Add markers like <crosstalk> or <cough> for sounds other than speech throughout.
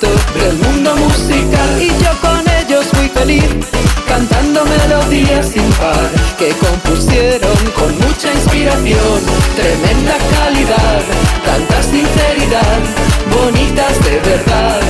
Del mundo musical. Y yo con ellos fui feliz Cantando melodías sin par Que compusieron con mucha inspiración. Tremenda calidad Tanta sinceridad Bonitas de verdad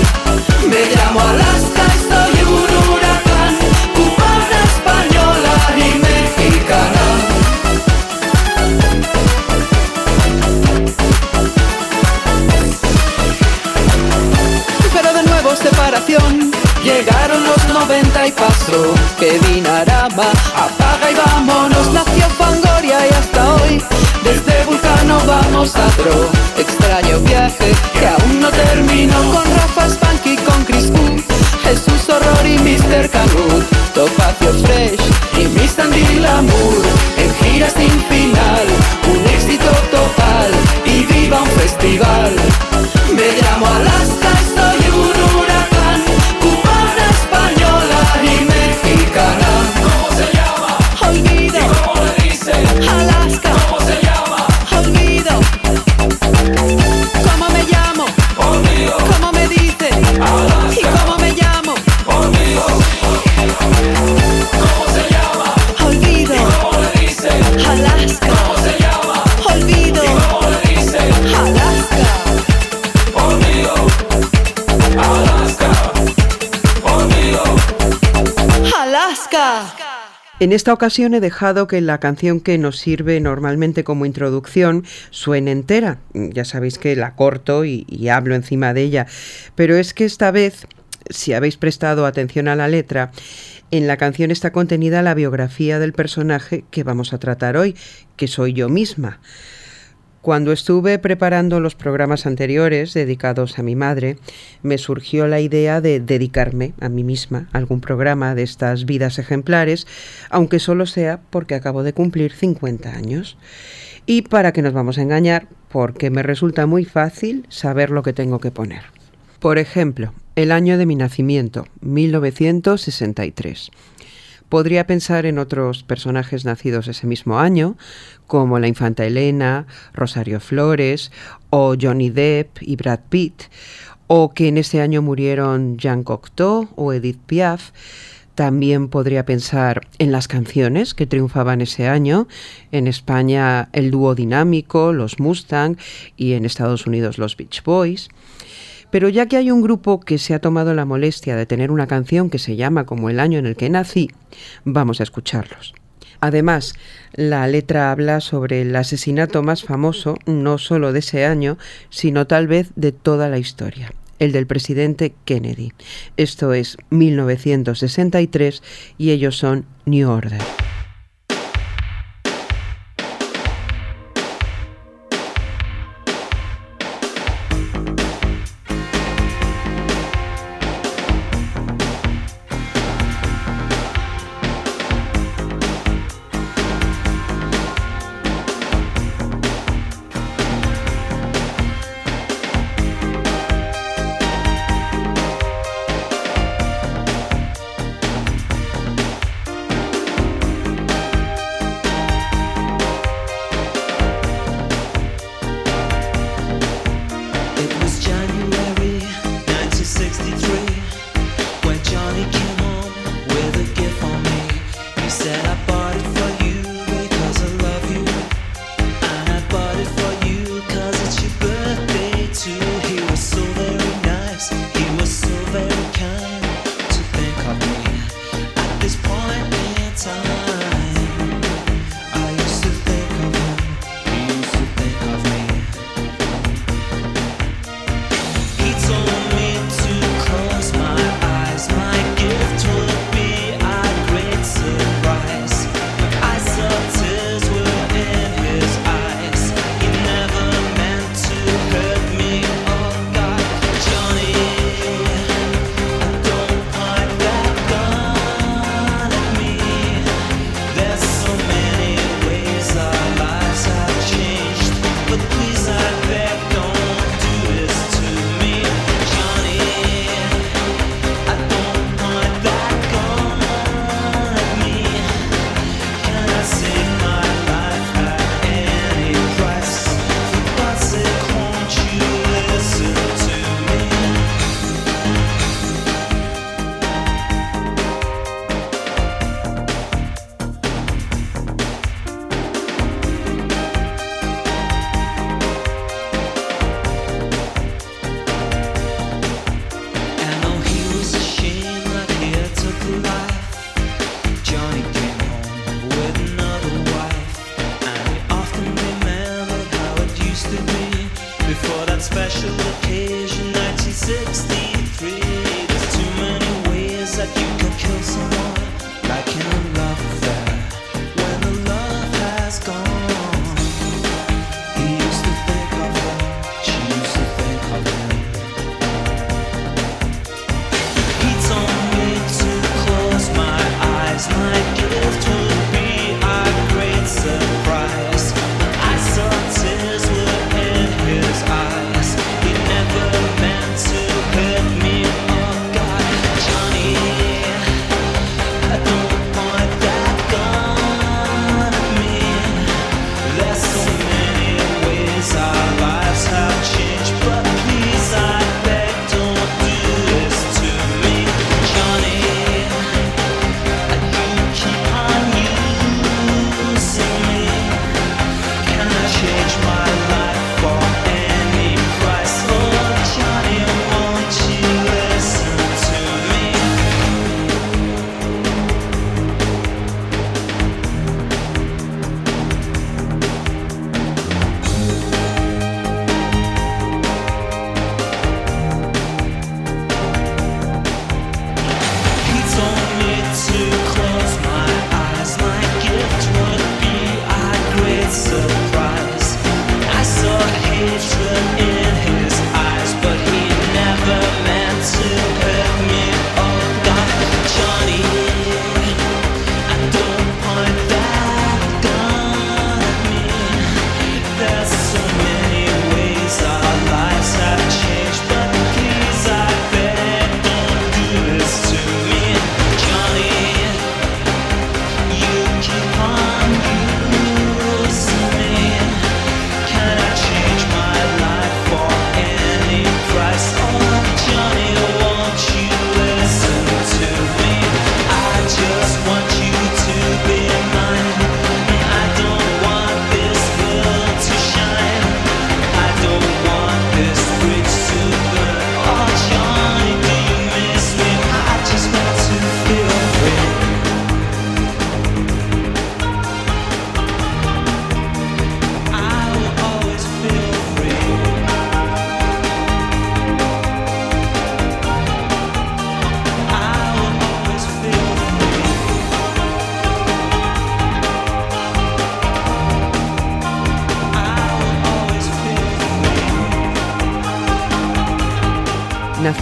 y pasó Que Dinarama. Apaga y vámonos Nació Fangoria y hasta hoy. Desde Vulcano vamos a Tro Extraño viaje que aún no terminó Con Rafa Spanky, con Chris Wu Jesús Horror y Mr. Canut Topacio Fresh y Miss Andy Lamour. En gira sin final Un éxito total Y viva un festival. Me llamo Alaska En esta ocasión he dejado que la canción que nos sirve normalmente como introducción suene entera. Ya sabéis que la corto y, hablo encima de ella, pero es que esta vez, si habéis prestado atención a la letra, en la canción está contenida la biografía del personaje que vamos a tratar hoy, que soy yo misma. Cuando estuve preparando los programas anteriores dedicados a mi madre, me surgió la idea de dedicarme a mí misma a algún programa de estas vidas ejemplares, aunque solo sea porque acabo de cumplir 50 años. Y para que nos vamos a engañar, porque me resulta muy fácil saber lo que tengo que poner. Por ejemplo, el año de mi nacimiento, 1963. Podría pensar en otros personajes nacidos ese mismo año, como la infanta Elena, Rosario Flores, o Johnny Depp y Brad Pitt, o que en ese año murieron Jean Cocteau o Edith Piaf. También podría pensar en las canciones que triunfaban ese año, en España el dúo dinámico, los Mustang, y en Estados Unidos los Beach Boys. Pero ya que hay un grupo que se ha tomado la molestia de tener una canción que se llama como el año en el que nací, vamos a escucharlos. Además, la letra habla sobre el asesinato más famoso, no solo de ese año, sino tal vez de toda la historia, el del presidente Kennedy. Esto es 1963 y ellos son New Order.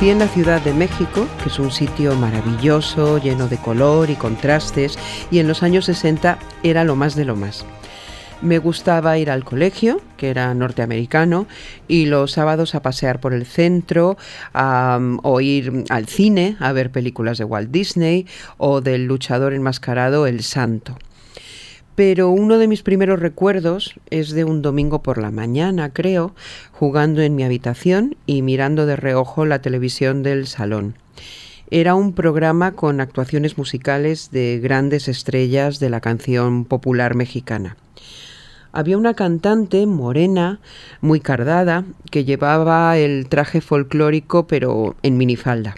En la Ciudad de México, que es un sitio maravilloso, lleno de color y contrastes, y en los años 60 era lo más de lo más. Me gustaba ir al colegio, que era norteamericano, y los sábados a pasear por el centro, o ir al cine a ver películas de Walt Disney o del luchador enmascarado El Santo. Pero uno de mis primeros recuerdos es de un domingo por la mañana, creo, jugando en mi habitación y mirando de reojo la televisión del salón. Era un programa con actuaciones musicales de grandes estrellas de la canción popular mexicana había una cantante morena, muy cardada, que llevaba el traje folclórico pero en minifalda.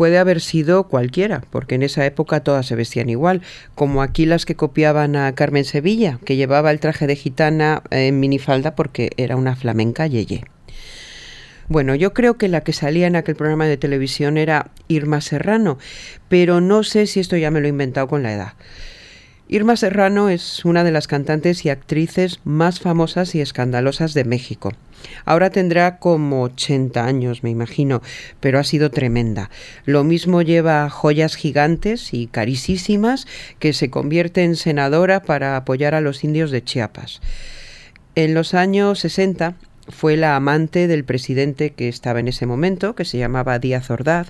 Puede haber sido cualquiera, porque en esa época todas se vestían igual, como aquí las que copiaban a Carmen Sevilla, que llevaba el traje de gitana en minifalda porque era una flamenca yeye. Bueno, yo creo que la que salía en aquel programa de televisión era Irma Serrano, pero no sé si esto ya me lo he inventado con la edad. Irma Serrano es una de las cantantes y actrices más famosas y escandalosas de México. Ahora tendrá como 80 años, me imagino, pero ha sido tremenda. Lo mismo lleva joyas gigantes y carísimas que se convierte en senadora para apoyar a los indios de Chiapas. En los años 60 fue la amante del presidente que estaba en ese momento, que se llamaba Díaz Ordaz,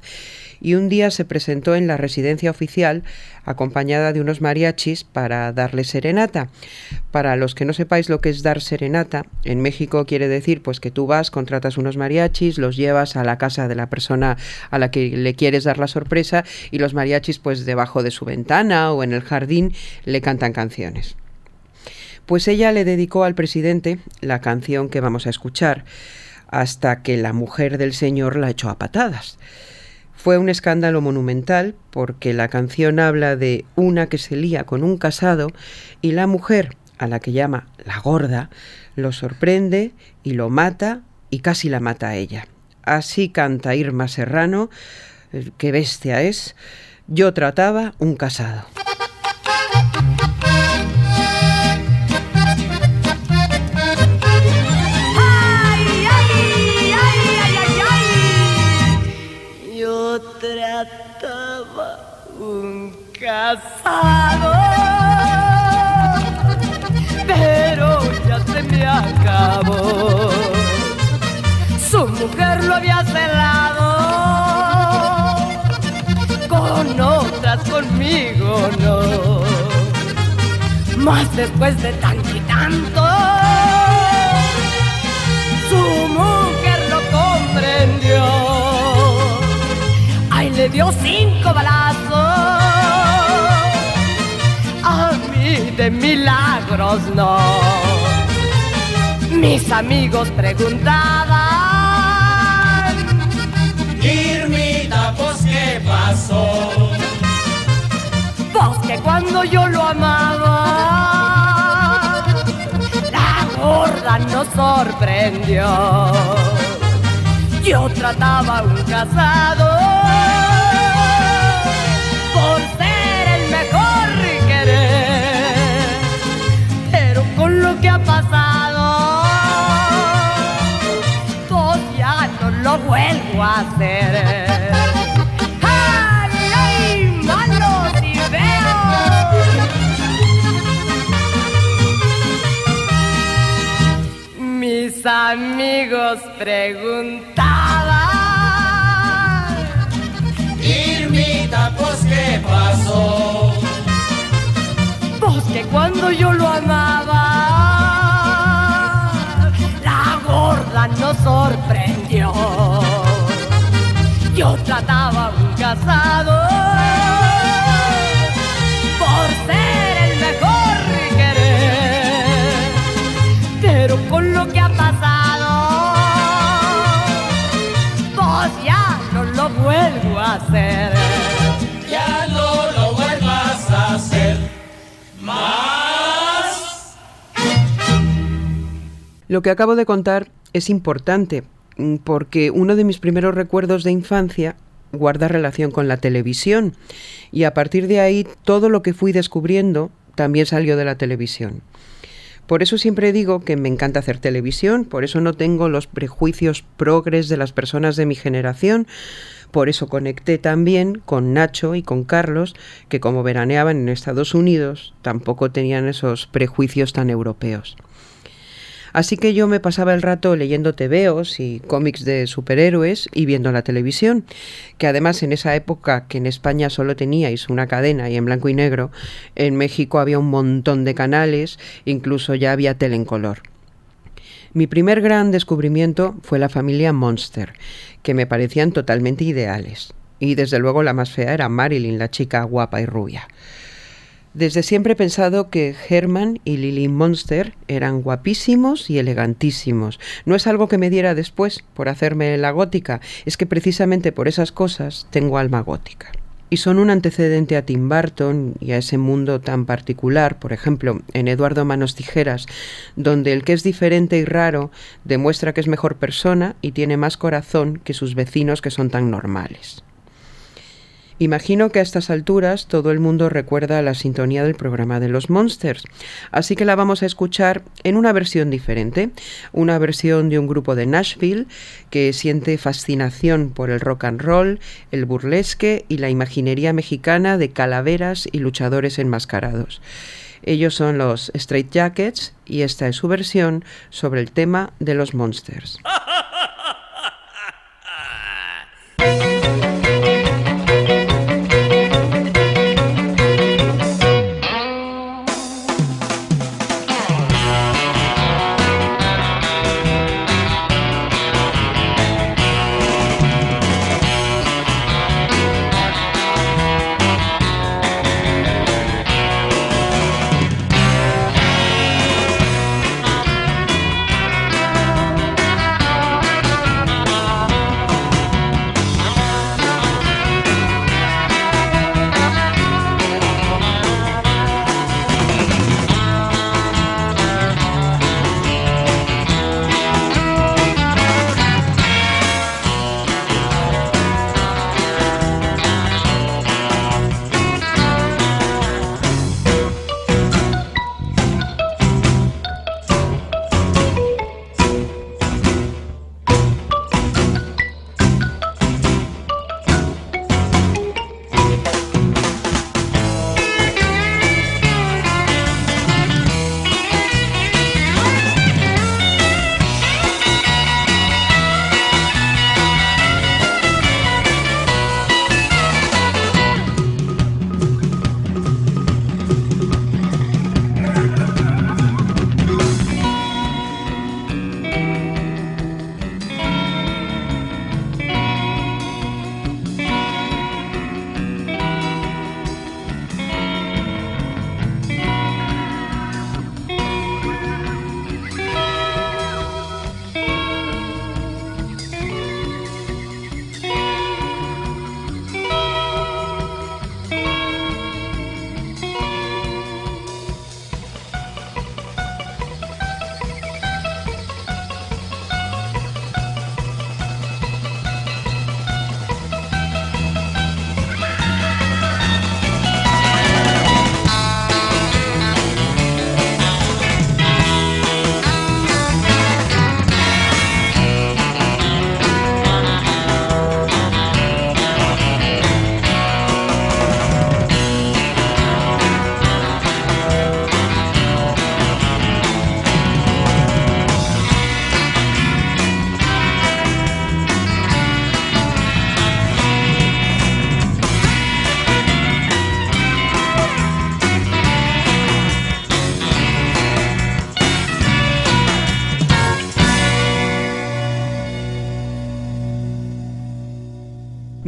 y un día se presentó en la residencia oficial acompañada de unos mariachis para darle serenata. Para los que no sepáis lo que es dar serenata, en México quiere decir pues que tú vas, contratas unos mariachis, los llevas a la casa de la persona a la que le quieres dar la sorpresa y los mariachis pues debajo de su ventana o en el jardín le cantan canciones. Pues ella le dedicó al presidente la canción que vamos a escuchar, hasta que la mujer del señor la echó a patadas. Fue un escándalo monumental porque la canción habla de una que se lía con un casado y la mujer, a la que llama la gorda, lo sorprende y lo mata y casi la mata a ella. Así canta Irma Serrano, eh, qué bestia es, yo trataba un casado. Casado, pero ya se me acabó. Su mujer lo había celado, con otras conmigo no. Más después de tanto y tanto, su mujer lo comprendió. Ay, le dio cinco balazos de milagros no. Mis amigos preguntaban, Irmita, pues qué pasó. Pues que cuando yo lo amaba, la gorda nos sorprendió. Yo trataba un casado que ha pasado, pues ya no lo vuelvo a hacer. ¡Ay, ay, malos y Mis amigos preguntaban, Irmita, pues qué pasó. Pues que cuando yo lo amaba, nos sorprendió. Yo trataba un casado Lo que acabo de contar es importante mm, porque uno de mis primeros recuerdos de infancia guarda relación con la televisión y a partir de ahí todo lo que fui descubriendo también salió de la televisión. Por eso siempre digo que me encanta hacer televisión, por eso no tengo los prejuicios progres de las personas de mi generación, por eso conecté también con Nacho y con Carlos, que como veraneaban en Estados Unidos, tampoco tenían esos prejuicios tan europeos. Así que yo me pasaba el rato leyendo tebeos y cómics de superhéroes y viendo la televisión, que además en esa época que en España solo teníais una cadena y en blanco y negro, en México había un montón de canales, incluso ya había tele en color. Mi primer gran descubrimiento fue la familia Monster, que me parecían totalmente ideales. Y desde luego la más fea era Marilyn, la chica guapa y rubia. Desde siempre he pensado que Herman y Lily Monster eran guapísimos y elegantísimos. No es algo que me diera después por hacerme la gótica, es que precisamente por esas cosas tengo alma gótica. Y son un antecedente a Tim Burton y a ese mundo tan particular, por ejemplo, en Eduardo Manos Tijeras, donde el que es diferente y raro demuestra que es mejor persona y tiene más corazón que sus vecinos que son tan normales. Imagino que a estas alturas todo el mundo recuerda la sintonía del programa de los Monsters, así que la vamos a escuchar en una versión diferente, una versión de un grupo de Nashville que siente fascinación por el rock and roll, el burlesque y la imaginería mexicana de calaveras y luchadores enmascarados. Ellos son los Straight Jackets y esta es su versión sobre el tema de los Monsters. <laughs>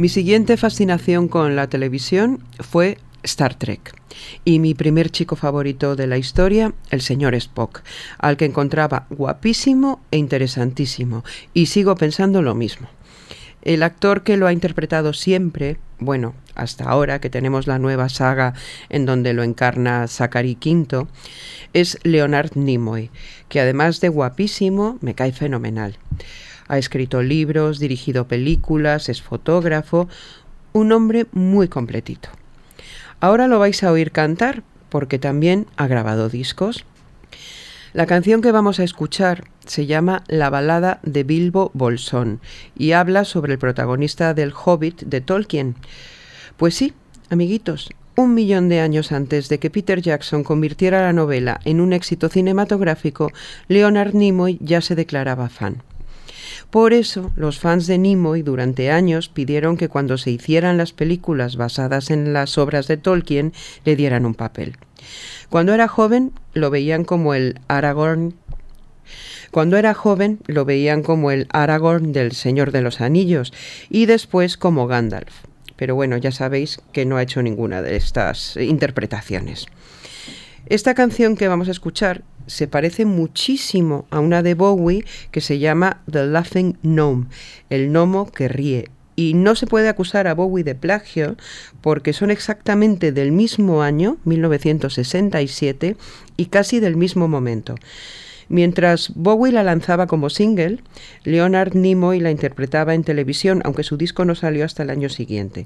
Mi siguiente fascinación con la televisión fue Star Trek. Y mi primer chico favorito de la historia, el señor Spock, al que encontraba guapísimo e interesantísimo. Y sigo pensando lo mismo. El actor que lo ha interpretado siempre, bueno, hasta ahora que tenemos la nueva saga en donde lo encarna Zachary Quinto, es Leonard Nimoy, que además de guapísimo, me cae fenomenal. Ha escrito libros, dirigido películas, es fotógrafo, un hombre muy completito. Ahora lo vais a oír cantar porque también ha grabado discos. La canción que vamos a escuchar se llama La balada de Bilbo Bolsón y habla sobre el protagonista del Hobbit de Tolkien. Pues sí, amiguitos, un millón de años antes de que Peter Jackson convirtiera la novela en un éxito cinematográfico, Leonard Nimoy ya se declaraba fan. Por eso, los fans de Nimoy durante años pidieron que cuando se hicieran las películas basadas en las obras de Tolkien le dieran un papel. Cuando era joven lo veían como el Aragorn cuando era joven lo veían como el Aragorn del Señor de los Anillos y después como Gandalf pero bueno, ya sabéis que no ha hecho ninguna de estas interpretaciones. Esta canción que vamos a escuchar se parece muchísimo a una de Bowie que se llama The Laughing Gnome, el gnomo que ríe. Y no se puede acusar a Bowie de plagio porque son exactamente del mismo año, 1967, y casi del mismo momento. Mientras Bowie la lanzaba como single, Leonard Nimoy la interpretaba en televisión, aunque su disco no salió hasta el año siguiente.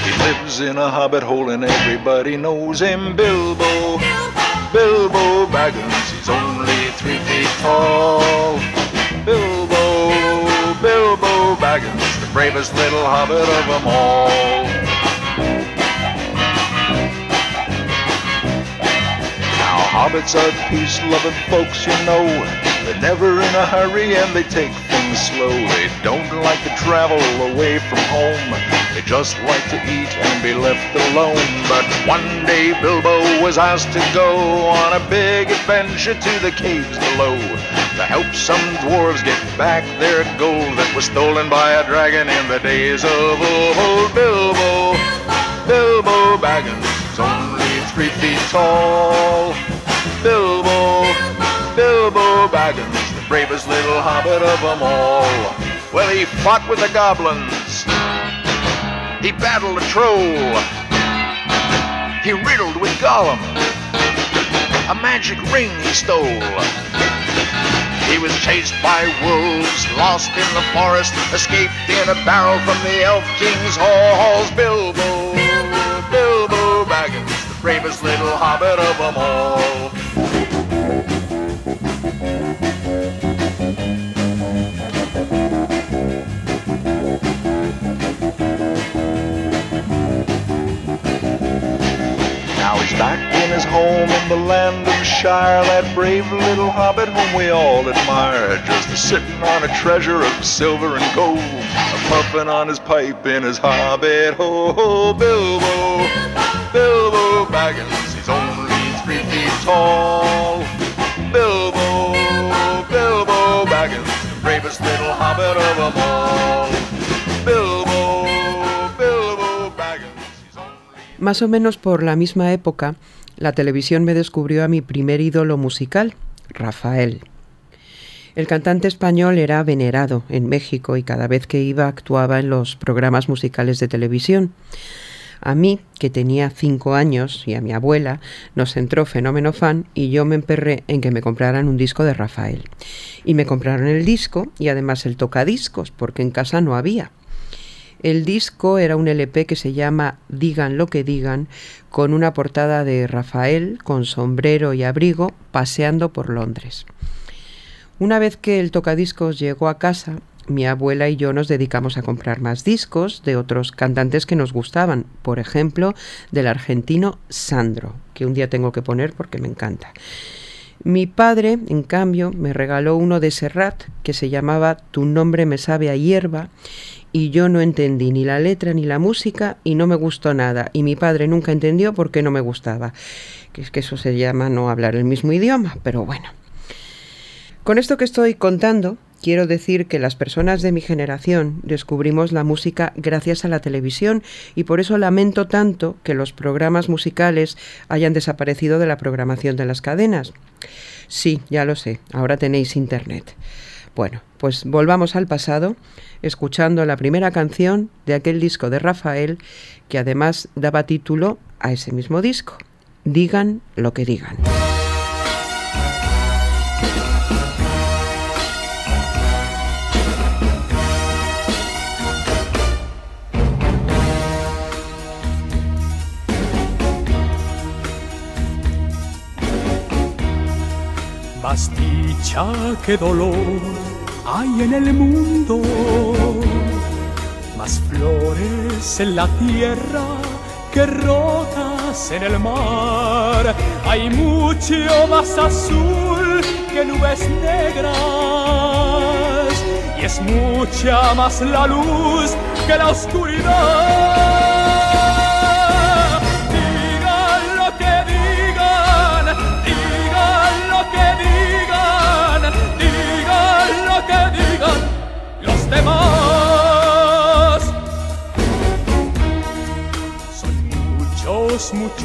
lives in a hobbit hole and everybody knows him Bilbo. Bilbo Baggins he's only three feet tall. Bilbo Bilbo Baggins the bravest little hobbit of them all. Now, Hobbits are peace-loving folks, you know. They're never in a hurry and they take slow. They don't like to travel away from home. They just like to eat and be left alone. But one day Bilbo was asked to go on a big adventure to the caves below to help some dwarves get back their gold that was stolen by a dragon in the days of old. Bilbo, Bilbo Baggins, only three feet tall. Bilbo, Bilbo Baggins, bravest little hobbit of them all. Well, he fought with the goblins. He battled a troll. He riddled with Gollum. A magic ring he stole. He was chased by wolves, lost in the forest, escaped in a barrel from the Elf King's halls. Bilbo, Bilbo Bilbo Baggins, the bravest little hobbit of them all. Back in his home in the land of Shire, that brave little hobbit whom we all admire, just sitting on a treasure of silver and gold, puffing on his pipe in his hobbit hole. ho Bilbo, Bilbo Baggins, he's only three feet tall. Bilbo, Bilbo Baggins, the bravest little hobbit of them all. Más o menos por la misma época, la televisión me descubrió a mi primer ídolo musical, Rafael. El cantante español era venerado en México y cada vez que iba actuaba en los programas musicales de televisión. A mí, que tenía cinco años, y a mi abuela, nos entró fenómeno fan y yo me emperré en que me compraran un disco de Rafael. Y me compraron el disco y además el tocadiscos, porque en casa no había. El disco era un LP que se llama Digan lo que digan, con una portada de Rafael con sombrero y abrigo paseando por Londres. Una vez que el tocadiscos llegó a casa, mi abuela y yo nos dedicamos a comprar más discos de otros cantantes que nos gustaban, por ejemplo, del argentino Sandro, que un día tengo que poner porque me encanta. Mi padre, en cambio, me regaló uno de Serrat que se llamaba Tu nombre me sabe a hierba y yo no entendí ni la letra ni la música y no me gustó nada y mi padre nunca entendió por qué no me gustaba. Que es que eso se llama no hablar el mismo idioma, pero bueno. Con esto que estoy contando, quiero decir que las personas de mi generación descubrimos la música gracias a la televisión y por eso lamento tanto que los programas musicales hayan desaparecido de la programación de las cadenas. Sí, ya lo sé, ahora tenéis internet. Bueno, pues volvamos al pasado, escuchando la primera canción de aquel disco de Rafael, que además daba título a ese mismo disco. Digan lo que digan. Más dicha que dolor hay en el mundo, más flores en la tierra que rocas en el mar. Hay mucho más azul que nubes negras y es mucha más la luz que la oscuridad.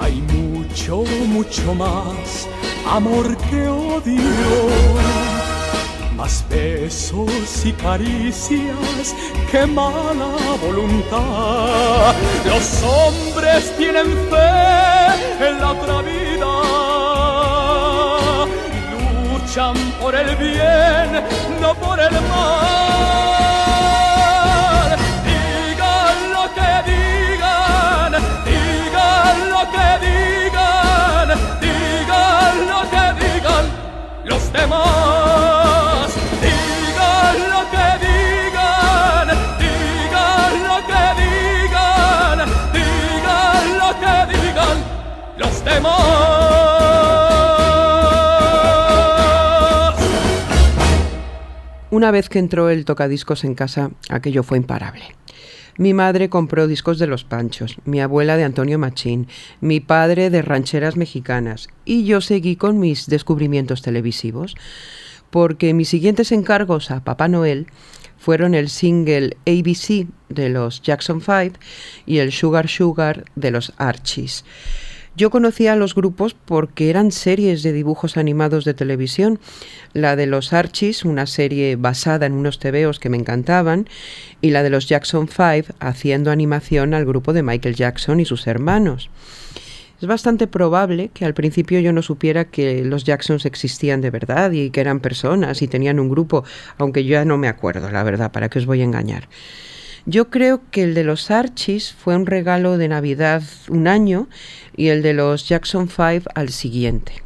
Hay mucho, mucho más amor que odio, más besos y caricias que mala voluntad. Los hombres tienen fe en la otra vida luchan por el bien, no por el mal. Digan lo que digan, digan lo que digan, digan lo que digan los demás. Una vez que entró el tocadiscos en casa, aquello fue imparable. Mi madre compró discos de Los Panchos, mi abuela de Antonio Machín, mi padre de rancheras mexicanas y yo seguí con mis descubrimientos televisivos, porque mis siguientes encargos a Papá Noel fueron el single ABC de los Jackson 5 y el Sugar Sugar de los Archies. Yo conocía a los grupos porque eran series de dibujos animados de televisión. La de los Archies, una serie basada en unos tebeos que me encantaban, y la de los Jackson 5 haciendo animación al grupo de Michael Jackson y sus hermanos. Es bastante probable que al principio yo no supiera que los Jacksons existían de verdad y que eran personas y tenían un grupo, aunque yo ya no me acuerdo, la verdad, para qué os voy a engañar. Yo creo que el de los Archies fue un regalo de Navidad un año y el de los Jackson 5 al siguiente.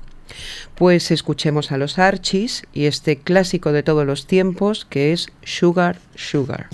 Pues escuchemos a los Archies y este clásico de todos los tiempos que es. Sugar, sugar.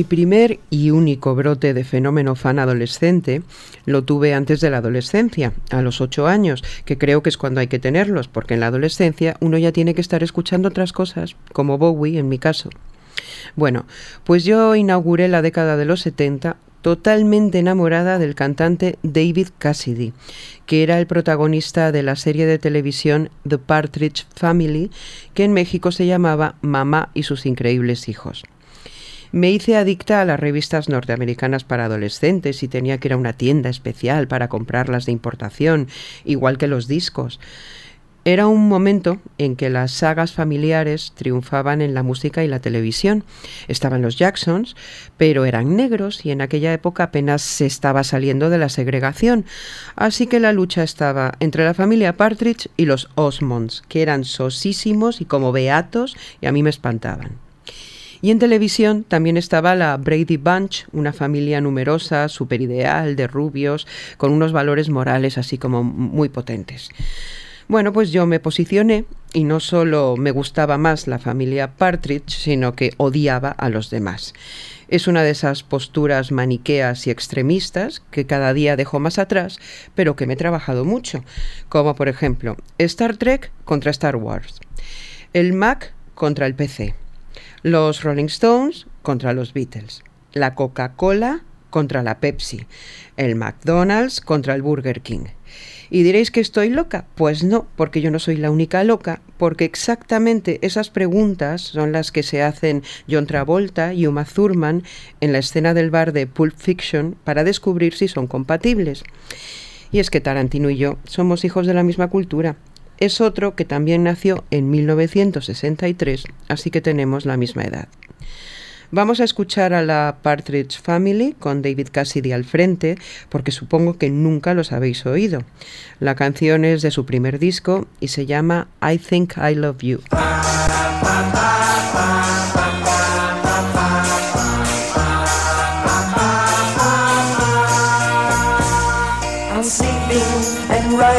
Mi primer y único brote de fenómeno fan adolescente lo tuve antes de la adolescencia, a los ocho años, que creo que es cuando hay que tenerlos, porque en la adolescencia uno ya tiene que estar escuchando otras cosas, como Bowie en mi caso. Bueno, pues yo inauguré la década de los 70 totalmente enamorada del cantante David Cassidy, que era el protagonista de la serie de televisión The Partridge Family, que en México se llamaba Mamá y sus increíbles hijos. Me hice adicta a las revistas norteamericanas para adolescentes y tenía que ir a una tienda especial para comprarlas de importación, igual que los discos. Era un momento en que las sagas familiares triunfaban en la música y la televisión. Estaban los Jacksons, pero eran negros y en aquella época apenas se estaba saliendo de la segregación. Así que la lucha estaba entre la familia Partridge y los Osmonds, que eran sosísimos y como beatos y a mí me espantaban. Y en televisión también estaba la Brady Bunch, una familia numerosa, superideal, de rubios, con unos valores morales así como muy potentes. Bueno, pues yo me posicioné y no solo me gustaba más la familia Partridge, sino que odiaba a los demás. Es una de esas posturas maniqueas y extremistas que cada día dejo más atrás, pero que me he trabajado mucho, como por ejemplo Star Trek contra Star Wars, el Mac contra el PC, los Rolling Stones contra los Beatles, la Coca-Cola contra la Pepsi, el McDonald's contra el Burger King. Y diréis que estoy loca. Pues no, porque yo no soy la única loca, porque exactamente esas preguntas son las que se hacen John Travolta y Uma Thurman en la escena del bar de Pulp Fiction para descubrir si son compatibles. Y es que Tarantino y yo somos hijos de la misma cultura es otro que también nació en 1963, así que tenemos la misma edad. Vamos a escuchar a la Partridge Family con David Cassidy al frente, porque supongo que nunca los habéis oído. La canción es de su primer disco y se llama I Think I Love You.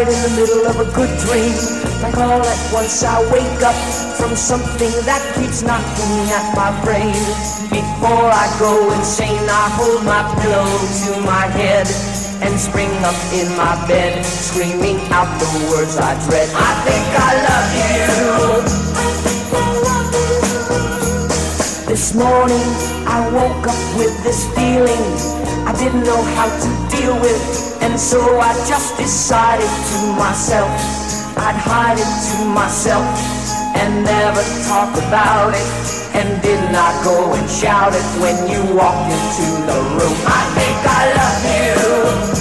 Right in the middle of a good dream. Like all at once I wake up from something that keeps knocking at my brain. Before I go insane, I hold my pillow to my head and spring up in my bed, screaming out the words I dread. I think I love you. This morning I woke up with this feeling I didn't know how to deal with and so I just decided to myself. I'd hide it to myself and never talk about it. And did not go and shout it when you walked into the room. I think I love you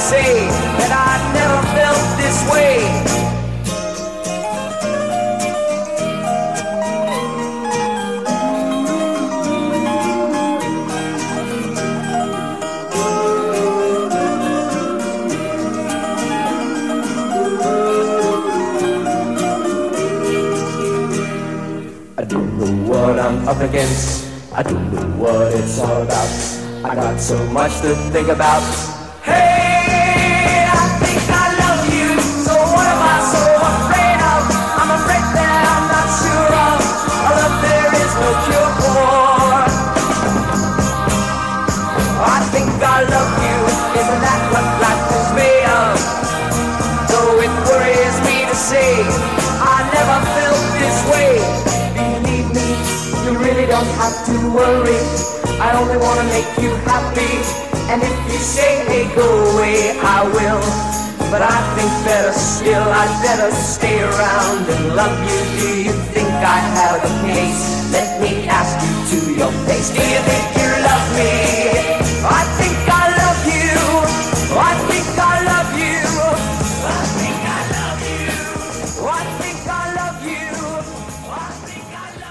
say That I never felt this way I'm up against. I don't know what it's all about. I got so much to think about. Have to worry. I only wanna make you happy. And if you say, hey, go away, I will. But I think better still, I'd better stay around and love you. Do you think I have a case? Let me ask you to your face. Do you think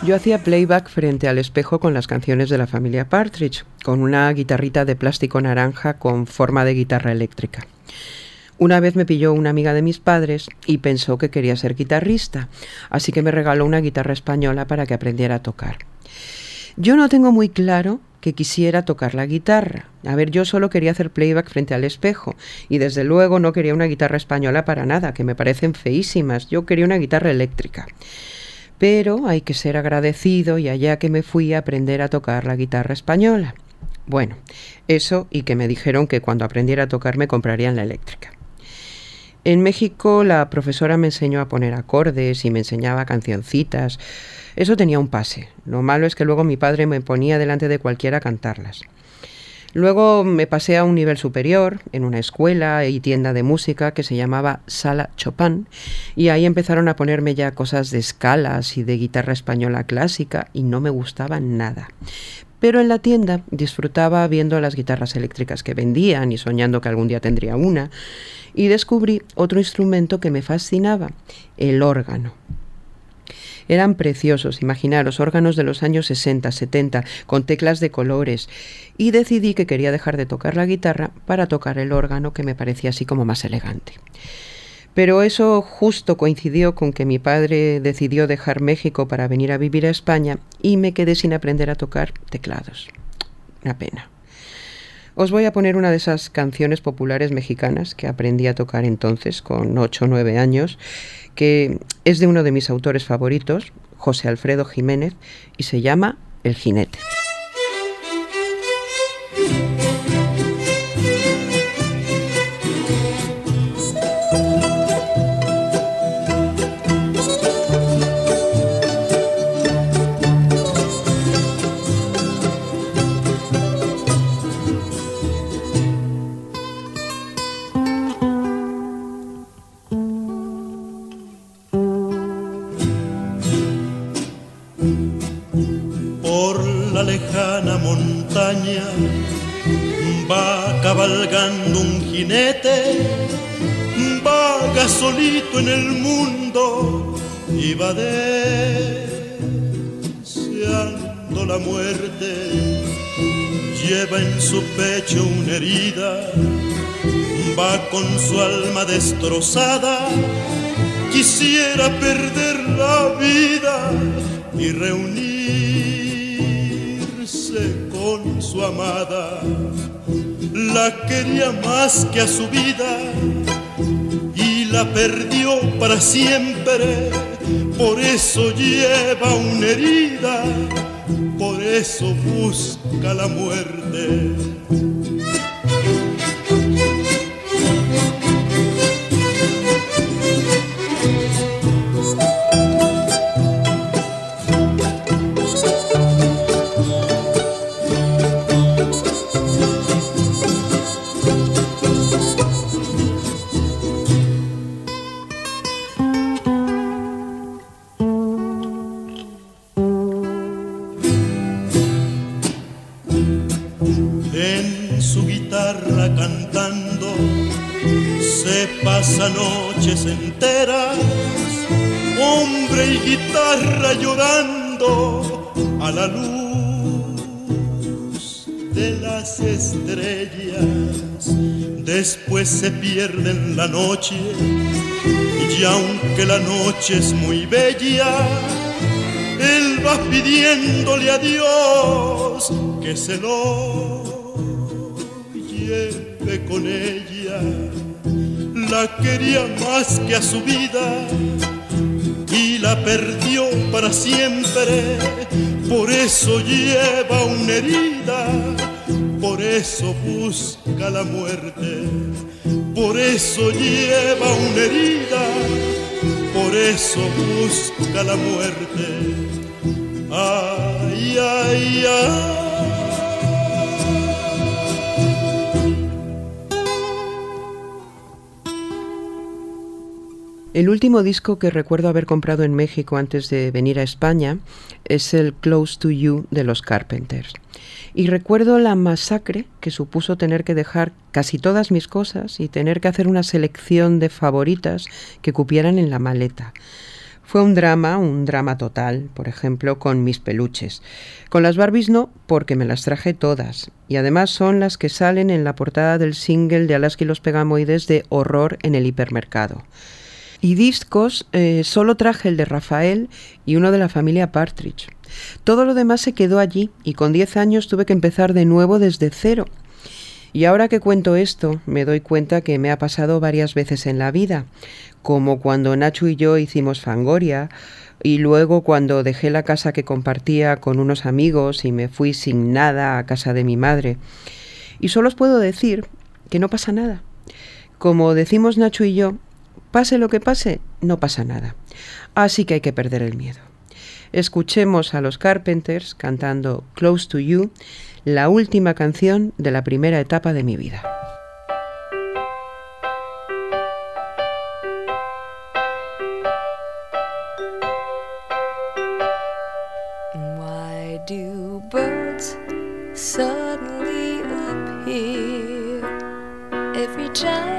Yo hacía playback frente al espejo con las canciones de la familia Partridge, con una guitarrita de plástico naranja con forma de guitarra eléctrica. Una vez me pilló una amiga de mis padres y pensó que quería ser guitarrista, así que me regaló una guitarra española para que aprendiera a tocar. Yo no tengo muy claro que quisiera tocar la guitarra. A ver, yo solo quería hacer playback frente al espejo y desde luego no quería una guitarra española para nada, que me parecen feísimas. Yo quería una guitarra eléctrica. Pero hay que ser agradecido y allá que me fui a aprender a tocar la guitarra española. Bueno, eso y que me dijeron que cuando aprendiera a tocar me comprarían la eléctrica. En México la profesora me enseñó a poner acordes y me enseñaba cancioncitas. Eso tenía un pase. Lo malo es que luego mi padre me ponía delante de cualquiera a cantarlas. Luego me pasé a un nivel superior, en una escuela y tienda de música que se llamaba Sala Chopin, y ahí empezaron a ponerme ya cosas de escalas y de guitarra española clásica, y no me gustaban nada. Pero en la tienda disfrutaba viendo las guitarras eléctricas que vendían y soñando que algún día tendría una, y descubrí otro instrumento que me fascinaba, el órgano. Eran preciosos, imaginaros, órganos de los años 60, 70, con teclas de colores, y decidí que quería dejar de tocar la guitarra para tocar el órgano que me parecía así como más elegante. Pero eso justo coincidió con que mi padre decidió dejar México para venir a vivir a España y me quedé sin aprender a tocar teclados. Una pena. Os voy a poner una de esas canciones populares mexicanas que aprendí a tocar entonces, con 8 o 9 años, que es de uno de mis autores favoritos, José Alfredo Jiménez, y se llama El jinete. Destrozada, quisiera perder la vida y reunirse con su amada. La quería más que a su vida y la perdió para siempre. Por eso lleva una herida, por eso busca la muerte. Se pierde en la noche y aunque la noche es muy bella, él va pidiéndole a Dios que se lo lleve con ella. La quería más que a su vida y la perdió para siempre. Por eso lleva una herida, por eso busca la muerte. Por eso lleva una herida, por eso busca la muerte. Ay, ay, ay. El último disco que recuerdo haber comprado en México antes de venir a España es el Close to You de los Carpenters. Y recuerdo la masacre que supuso tener que dejar casi todas mis cosas y tener que hacer una selección de favoritas que cupieran en la maleta. Fue un drama, un drama total, por ejemplo, con mis peluches. Con las Barbies no, porque me las traje todas, y además son las que salen en la portada del single de Alaska y los Pegamoides de Horror en el hipermercado. Y discos, eh, solo traje el de Rafael y uno de la familia Partridge. Todo lo demás se quedó allí y con 10 años tuve que empezar de nuevo desde cero. Y ahora que cuento esto, me doy cuenta que me ha pasado varias veces en la vida, como cuando Nacho y yo hicimos Fangoria, y luego cuando dejé la casa que compartía con unos amigos y me fui sin nada a casa de mi madre. Y solo os puedo decir que no pasa nada. Como decimos Nacho y yo, pase lo que pase, no pasa nada. Así que hay que perder el miedo. Escuchemos a los Carpenters cantando Close to You, la última canción de la primera etapa de mi vida. Why do birds suddenly appear every time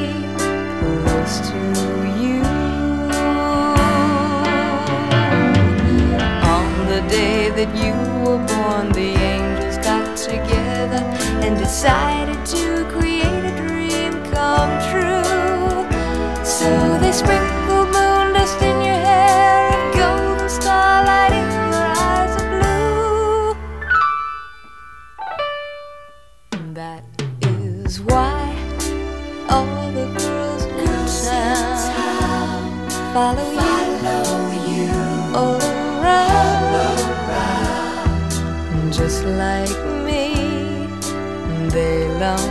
that you were born, alone.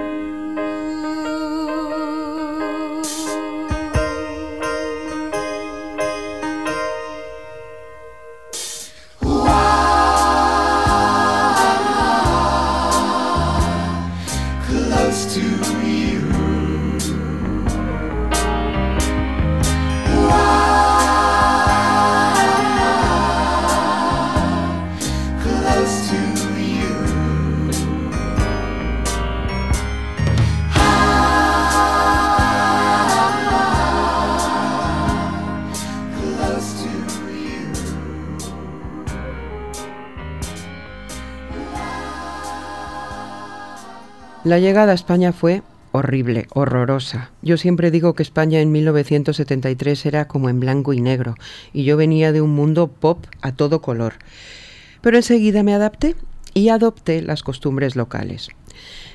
La llegada a España fue horrible, horrorosa. Yo siempre digo que España en 1973 era como en blanco y negro, y yo venía de un mundo pop a todo color. Pero enseguida me adapté y adopté las costumbres locales.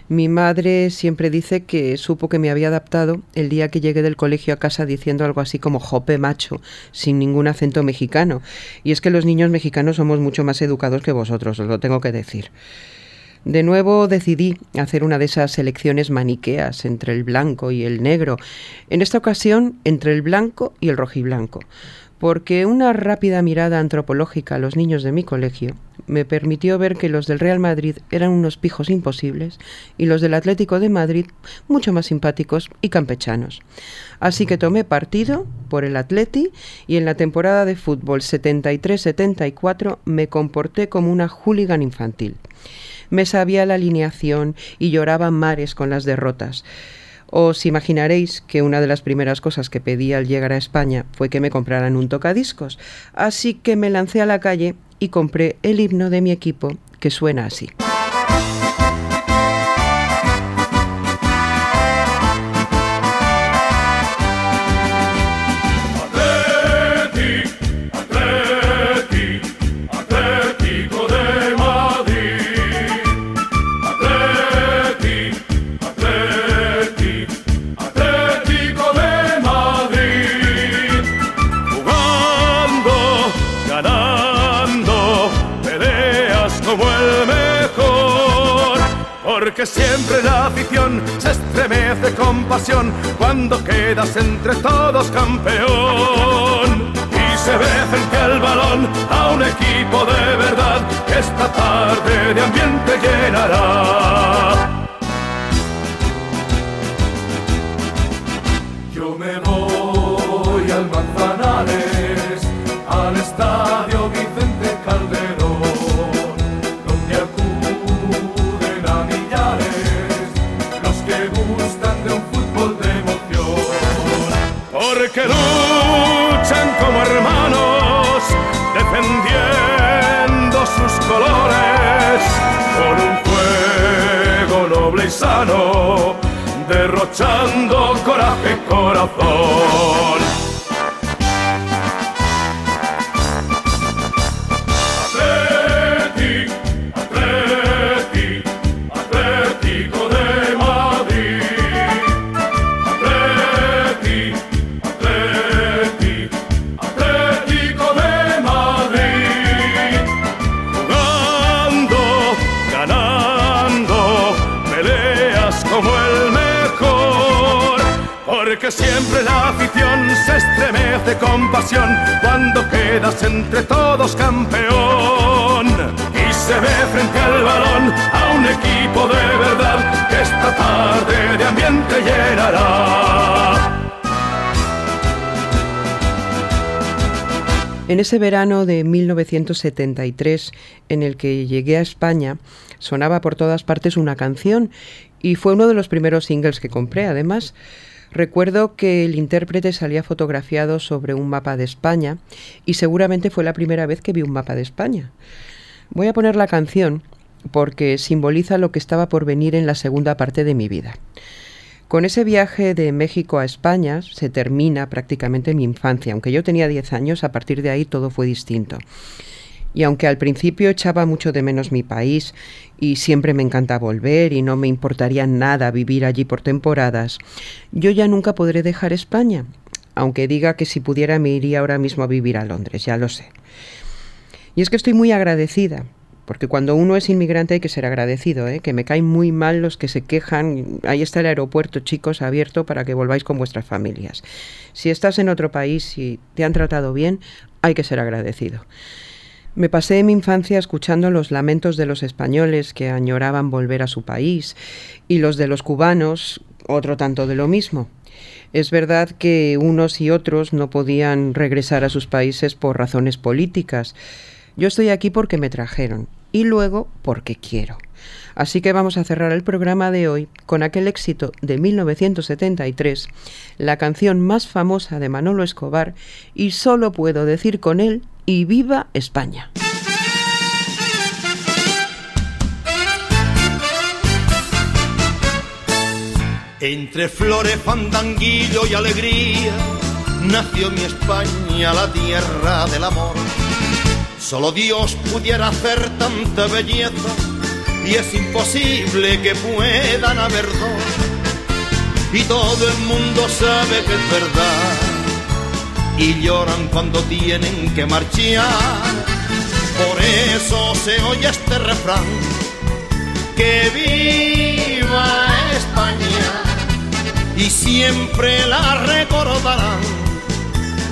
Mi madre siempre dice que supo que me había adaptado el día que llegué del colegio a casa diciendo algo así como jope macho, sin ningún acento mexicano. Y es que los niños mexicanos somos mucho más educados que vosotros, os lo tengo que decir. De nuevo decidí hacer una de esas selecciones maniqueas entre el blanco y el negro, en esta ocasión entre el blanco y el rojiblanco, porque una rápida mirada antropológica a los niños de mi colegio me permitió ver que los del Real Madrid eran unos pijos imposibles y los del Atlético de Madrid mucho más simpáticos y campechanos. Así que tomé partido por el Atleti y en la temporada de fútbol 73-74 me comporté como una hooligan infantil. Me sabía la alineación y lloraba mares con las derrotas. Os imaginaréis que una de las primeras cosas que pedí al llegar a España fue que me compraran un tocadiscos, así que me lancé a la calle y compré el himno de mi equipo, que suena así. Porque siempre la afición se estremece con pasión cuando quedas entre todos campeón. Y se ve frente al balón a un equipo de verdad que esta tarde de ambiente llenará. Con un fuego noble y sano, derrochando coraje y corazón. Se estremece con pasión cuando quedas entre todos campeón. Y se ve frente al balón a un equipo de verdad que esta tarde de ambiente llenará. En ese verano de 1973, en el que llegué a España, sonaba por todas partes una canción y fue uno de los primeros singles que compré, además. Recuerdo que el intérprete salía fotografiado sobre un mapa de España y seguramente fue la primera vez que vi un mapa de España. Voy a poner la canción porque simboliza lo que estaba por venir en la segunda parte de mi vida. Con ese viaje de México a España se termina prácticamente mi infancia. Aunque yo tenía 10 años, a partir de ahí todo fue distinto. Y aunque al principio echaba mucho de menos mi país y siempre me encanta volver y no me importaría nada vivir allí por temporadas, yo ya nunca podré dejar España, aunque diga que si pudiera me iría ahora mismo a vivir a Londres, ya lo sé. Y es que estoy muy agradecida, porque cuando uno es inmigrante hay que ser agradecido, ¿eh? que me caen muy mal los que se quejan. Ahí está el aeropuerto, chicos, abierto para que volváis con vuestras familias. Si estás en otro país y te han tratado bien, hay que ser agradecido. Me pasé mi infancia escuchando los lamentos de los españoles que añoraban volver a su país y los de los cubanos, otro tanto de lo mismo. Es verdad que unos y otros no podían regresar a sus países por razones políticas. Yo estoy aquí porque me trajeron y luego porque quiero. Así que vamos a cerrar el programa de hoy con aquel éxito de 1973, la canción más famosa de Manolo Escobar, y solo puedo decir con él, y viva España. Entre flores, fandanguillo y alegría nació mi España, la tierra del amor. Solo Dios pudiera hacer tanta belleza y es imposible que puedan haber dos. Y todo el mundo sabe que es verdad y lloran cuando tienen que marchar. Por eso se oye este refrán que viva España y siempre la recordarán.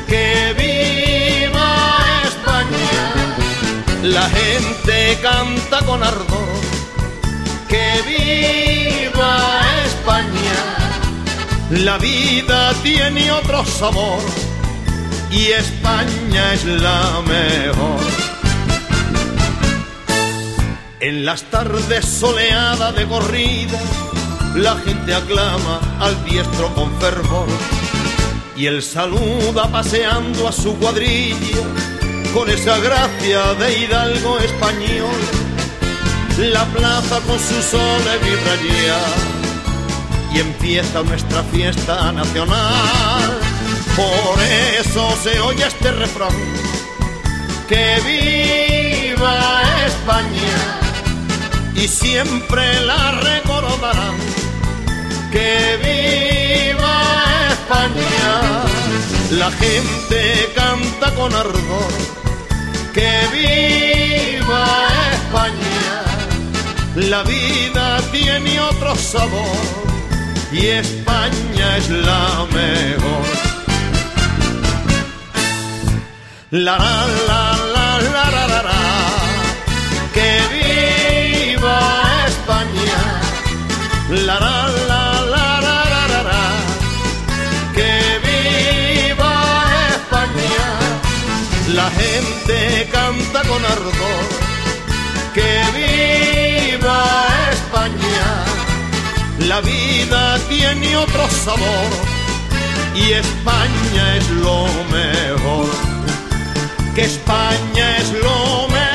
Que viva España, la gente canta con ardor. Que viva España, la vida tiene otro sabor y España es la mejor. En las tardes soleadas de corrida, la gente aclama al diestro con fervor y él saluda paseando a su cuadrilla con esa gracia de hidalgo español. La plaza con su sol virrayea y empieza nuestra fiesta nacional. Por eso se oye este refrán, que viva España y siempre la recordarán. Que viva España, la gente canta con ardor. Que viva España, la vida tiene otro sabor y España es la mejor. La la la la la la la, que viva España. La la la la la la la, la. que viva España. La gente canta con ardor. Que viva España. La vida tiene otro sabor y España es lo mejor que España es lo mejor.